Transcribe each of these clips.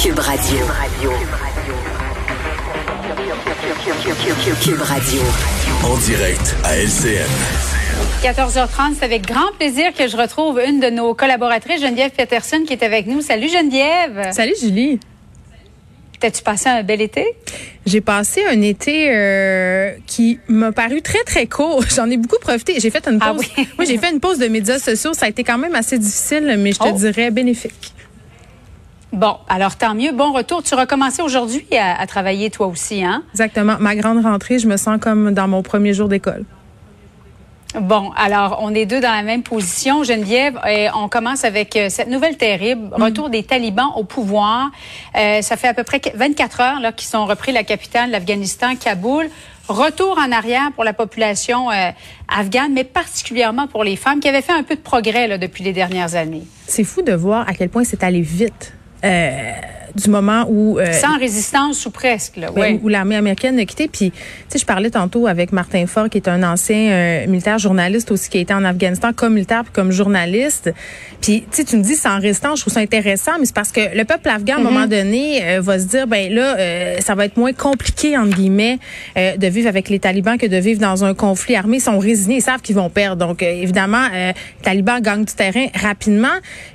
Cube Radio. Cube Radio. En direct à LCN. 14h30, c'est avec grand plaisir que je retrouve une de nos collaboratrices, Geneviève Peterson, qui est avec nous. Salut Geneviève. Salut Julie. T'as-tu passé un bel été? J'ai passé un été euh, qui m'a paru très très court. J'en ai beaucoup profité. J'ai fait une Ah pause. oui? Moi, j'ai fait une pause de médias sociaux. Ça a été quand même assez difficile, mais je te Oh. dirais bénéfique. Bon, alors tant mieux. Bon retour. Tu recommençais aujourd'hui à, à travailler toi aussi, hein? Exactement. Ma grande rentrée, je me sens comme dans mon premier jour d'école. Bon, alors on est deux dans la même position, Geneviève. Et on commence avec euh, cette nouvelle terrible, retour des talibans au pouvoir. Euh, ça fait à peu près 24 heures là qu'ils ont repris la capitale, l'Afghanistan, Kaboul. Retour en arrière pour la population euh, afghane, mais particulièrement pour les femmes qui avaient fait un peu de progrès là, depuis les dernières années. C'est fou de voir à quel point c'est allé vite. Euh, du moment où euh, Sans résistance ou presque, là. Ben, Ouais. où l'armée américaine a quitté. Puis, tu sais, je parlais tantôt avec Martin Faure, qui est un ancien euh, militaire journaliste aussi, qui a été en Afghanistan comme militaire puis comme journaliste. Puis, tu sais, tu me dis sans résistant, je trouve ça intéressant, mais c'est parce que le peuple afghan, à un moment donné, euh, va se dire, ben là, euh, ça va être moins compliqué, entre guillemets, de vivre avec les talibans que de vivre dans un conflit armé. Ils sont résignés, ils savent qu'ils vont perdre. Donc, évidemment, les talibans gagnent du terrain rapidement.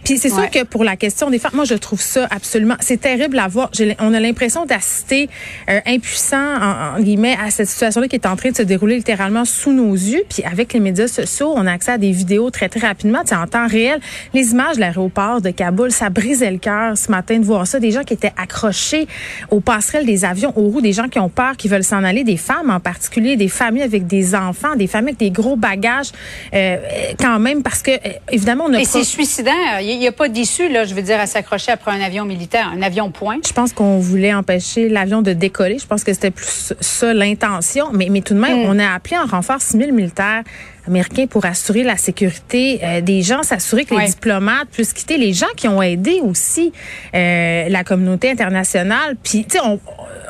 Puis, c'est sûr Ouais. que pour la question des femmes, moi, je trouve ça absolument, c'est terrible à voir. On a l'impression d'assister euh, impuissant, en, en guillemets, à cette situation-là qui est en train de se dérouler littéralement sous nos yeux. Puis avec les médias sociaux, on a accès à des vidéos très, très rapidement, tu sais, en temps réel. Les images de l'aéroport de Kaboul, ça brisait le cœur ce matin de voir ça. Des gens qui étaient accrochés aux passerelles des avions, aux roues, des gens qui ont peur, qui veulent s'en aller, des femmes en particulier, des familles avec des enfants, des familles avec des gros bagages, euh, quand même, parce que, euh, évidemment, on a Et pas- c'est suicidaire. Il n'y a pas d'issue, là, je veux dire, à s'accrocher après un avion militaire, un avion point. Je pense qu'on voulait empêcher l'avion de décoller. Je pense que c'était plus ça l'intention. Mais, mais tout de même, on a appelé en renfort 6 000 militaires américains pour assurer la sécurité euh, des gens, s'assurer que Ouais. les diplomates puissent quitter, les gens qui ont aidé aussi euh, la communauté internationale. Puis, tu sais, on-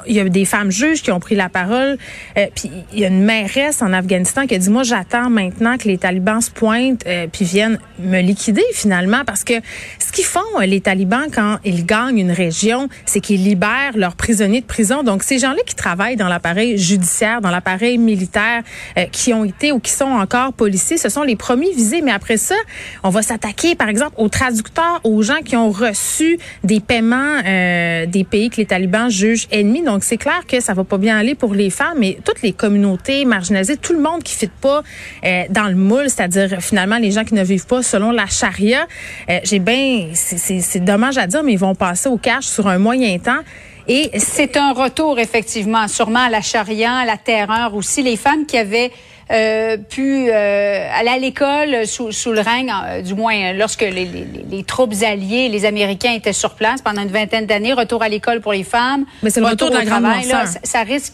il y a des femmes juges qui ont pris la parole. Euh, puis il y a une mairesse en Afghanistan qui a dit moi j'attends maintenant que les talibans se pointent euh, puis viennent me liquider finalement parce que ce qu'ils font euh, les talibans quand ils gagnent une région, c'est qu'ils libèrent leurs prisonniers de prison. Donc ces gens-là qui travaillent dans l'appareil judiciaire, dans l'appareil militaire, euh, qui ont été ou qui sont encore policiers, ce sont les premiers visés. Mais après ça, on va s'attaquer par exemple aux traducteurs, aux gens qui ont reçu des paiements euh, des pays que les talibans jugent ennemis. C'est clair que ça va pas bien aller pour les femmes, mais toutes les communautés marginalisées, tout le monde qui fit pas euh, dans le moule, c'est-à-dire finalement les gens qui ne vivent pas selon la charia. Euh, J'ai bien, c'est dommage à dire, mais ils vont passer au cash sur un moyen temps. Et C'est un retour, effectivement, sûrement à la charia, à la terreur aussi. Les femmes qui avaient euh, pu euh, aller à l'école sous, sous le règne, euh, du moins lorsque les, les- les- les troupes alliées, les Américains étaient sur place pendant une vingtaine d'années, retour à l'école pour les femmes. Mais c'est le retour de la travail, là, ça, ça risque.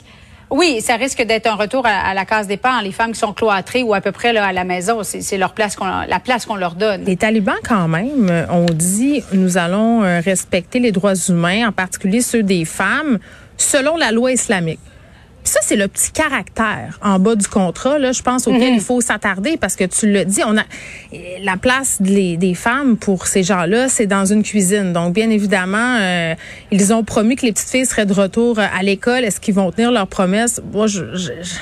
Oui, ça risque d'être un retour à, à la case départ. Les femmes qui sont cloîtrées ou à peu près là, à la maison, c'est leur place qu'on la place qu'on leur donne. Les talibans, quand même, ont dit nous allons respecter les droits humains, en particulier ceux des femmes, selon la loi islamique. Ça, c'est le petit caractère en bas du contrat, là, je pense, auquel il faut s'attarder parce que tu le dis, on a la place des, des femmes pour ces gens-là, c'est dans une cuisine. Donc, bien évidemment, euh, ils ont promis que les petites filles seraient de retour euh, à l'école. Est-ce qu'ils vont tenir leurs promesses? Moi, je, je- je-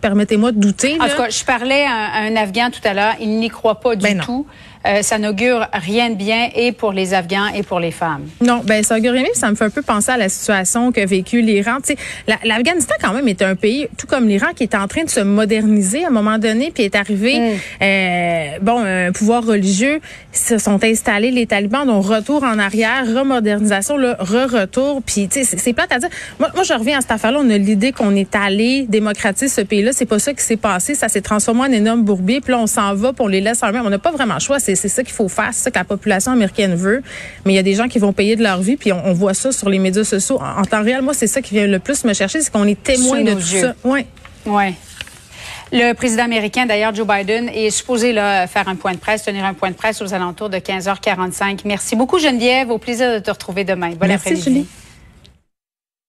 permettez-moi de douter. En là. tout cas, je parlais à un, à un Afghan tout à l'heure. Il n'y croit pas du Ben non. Euh, ça n'augure rien de bien et pour les Afghans et pour les femmes. Non, ben ça augure rien, ça me fait un peu penser à la situation qu'a vécu l'Iran. Tu sais, la- l'Afghanistan quand même est un pays, tout comme l'Iran, qui est en train de se moderniser à un moment donné, puis est arrivé, Mm. euh, bon, un pouvoir religieux, se sont installés les talibans, donc retour en arrière, remodernisation, le re-retour, puis tu sais, c'est- plate à dire. Moi, moi, je reviens à cette affaire-là, on a l'idée qu'on est allé démocratiser ce pays-là, c'est pas ça qui s'est passé, ça s'est transformé en énorme bourbier, puis là on s'en va, puis on les laisse en main. On n'a pas vraiment le choix, c'est c'est ça qu'il faut faire, c'est ça que la population américaine veut. Mais il y a des gens qui vont payer de leur vie, puis on, on voit ça sur les médias sociaux. En, en temps réel, moi, c'est ça qui vient le plus me chercher, c'est qu'on est témoin de tout yeux. ça. Ouais. Ouais. Le président américain, d'ailleurs, Joe Biden, est supposé là, faire un point de presse, tenir un point de presse aux alentours de 15h45. Merci beaucoup, Geneviève. Au plaisir de te retrouver demain. Bon Merci, après-midi. Julie.